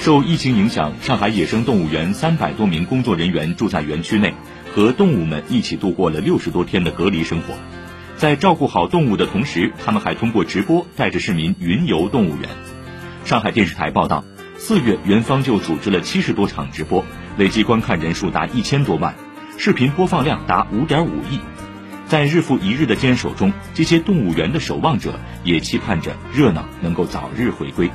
受疫情影响上海野生动物园三百多名工作人员住在园区内和动物们一起度过了六十多天的隔离生活。在照顾好动物的同时他们还通过直播带着市民云游动物园。上海电视台报道四月园方就组织了七十多场直播累计观看人数达一千多万视频播放量达五点五亿。在日复一日的坚守中这些动物园的守望者也期盼着热闹能够早日回归。